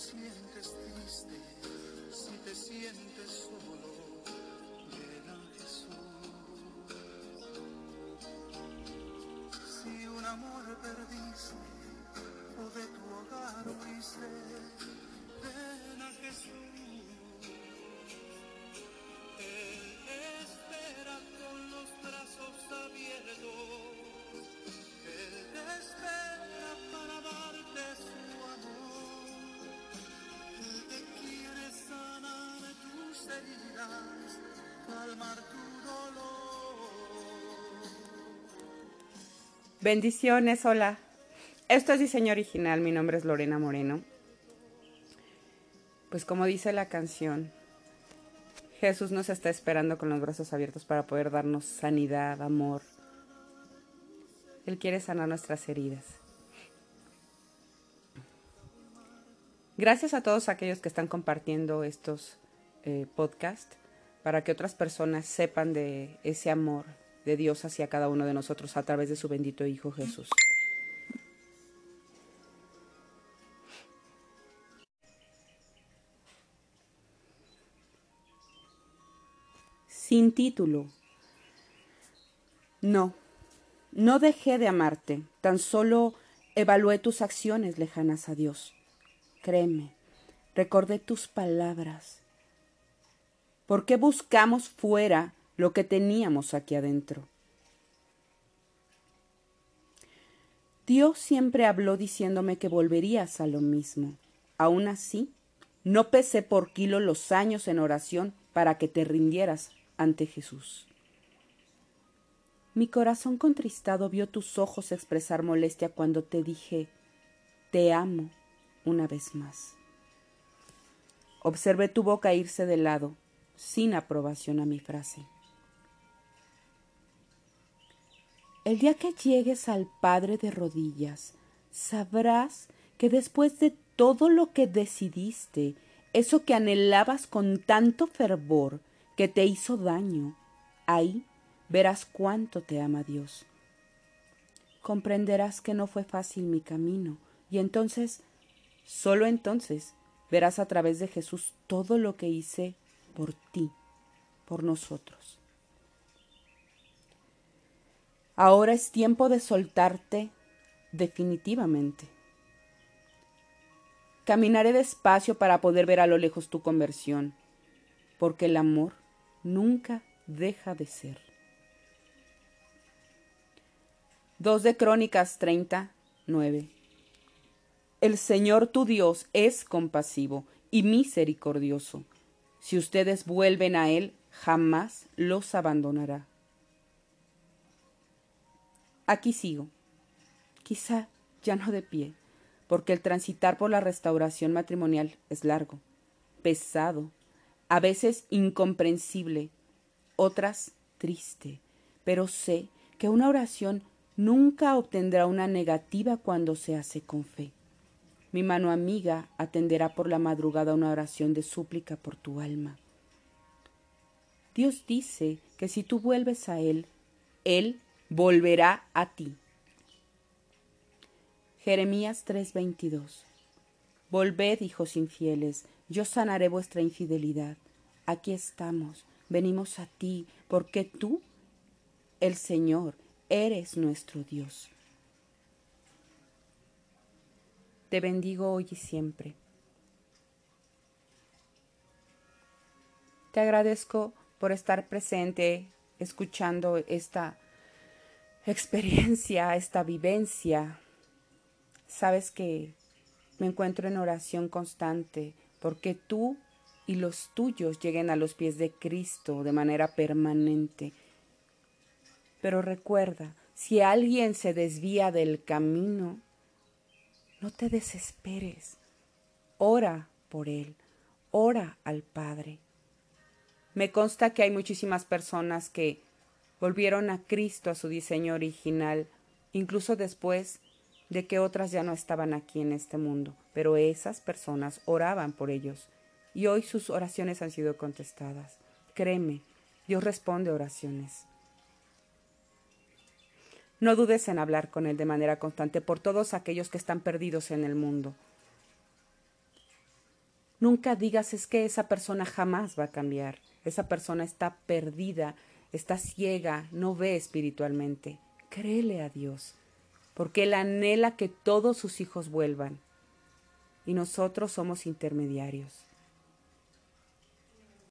sientes triste, si te sientes solo, ven a Jesús. Si un amor perdiste o de tu hogar huiste, ven a Jesús. Bendiciones, hola. Esto es diseño original, mi nombre es Lorena Moreno. Pues como dice la canción, Jesús nos está esperando con los brazos abiertos para poder darnos sanidad, amor. Él quiere sanar nuestras heridas. Gracias a todos aquellos que están compartiendo estos eh, podcasts para que otras personas sepan de ese amor de Dios hacia cada uno de nosotros a través de su bendito Hijo Jesús. Sin título. No, no dejé de amarte, tan solo evalué tus acciones lejanas a Dios. Créeme, recordé tus palabras. ¿Por qué buscamos fuera lo que teníamos aquí adentro? Dios siempre habló diciéndome que volverías a lo mismo. Aún así, no pesé por kilo los años en oración para que te rindieras ante Jesús. Mi corazón contristado vio tus ojos expresar molestia cuando te dije, te amo una vez más. Observé tu boca irse de lado, sin aprobación a mi frase. El día que llegues al Padre de rodillas, sabrás que después de todo lo que decidiste, eso que anhelabas con tanto fervor, que te hizo daño, ahí verás cuánto te ama Dios. Comprenderás que no fue fácil mi camino, y entonces, solo entonces, verás a través de Jesús todo lo que hice por ti, por nosotros. Ahora es tiempo de soltarte definitivamente. Caminaré despacio para poder ver a lo lejos tu conversión, porque el amor nunca deja de ser. 2 de Crónicas 39. El Señor tu Dios es compasivo y misericordioso. Si ustedes vuelven a Él, jamás los abandonará. Aquí sigo, quizá ya no de pie, porque el transitar por la restauración matrimonial es largo, pesado, a veces incomprensible, otras triste, pero sé que una oración nunca obtendrá una negativa cuando se hace con fe. Mi mano amiga atenderá por la madrugada una oración de súplica por tu alma. Dios dice que si tú vuelves a Él, Él volverá a ti. Jeremías 3:22 Volved, hijos infieles, yo sanaré vuestra infidelidad. Aquí estamos, venimos a ti, porque tú, el Señor, eres nuestro Dios. Te bendigo hoy y siempre. Te agradezco por estar presente, escuchando esta experiencia, esta vivencia, sabes que me encuentro en oración constante porque tú y los tuyos lleguen a los pies de Cristo de manera permanente. Pero recuerda, si alguien se desvía del camino, no te desesperes. Ora por él, ora al Padre. Me consta que hay muchísimas personas que volvieron a Cristo a su diseño original, incluso después de que otras ya no estaban aquí en este mundo, pero esas personas oraban por ellos y hoy sus oraciones han sido contestadas. Créeme, Dios responde oraciones. No dudes en hablar con Él de manera constante por todos aquellos que están perdidos en el mundo. Nunca digas es que esa persona jamás va a cambiar, esa persona está perdida está ciega, no ve espiritualmente. Créele a Dios. porque Él anhela que todos sus hijos vuelvan y nosotros somos intermediarios.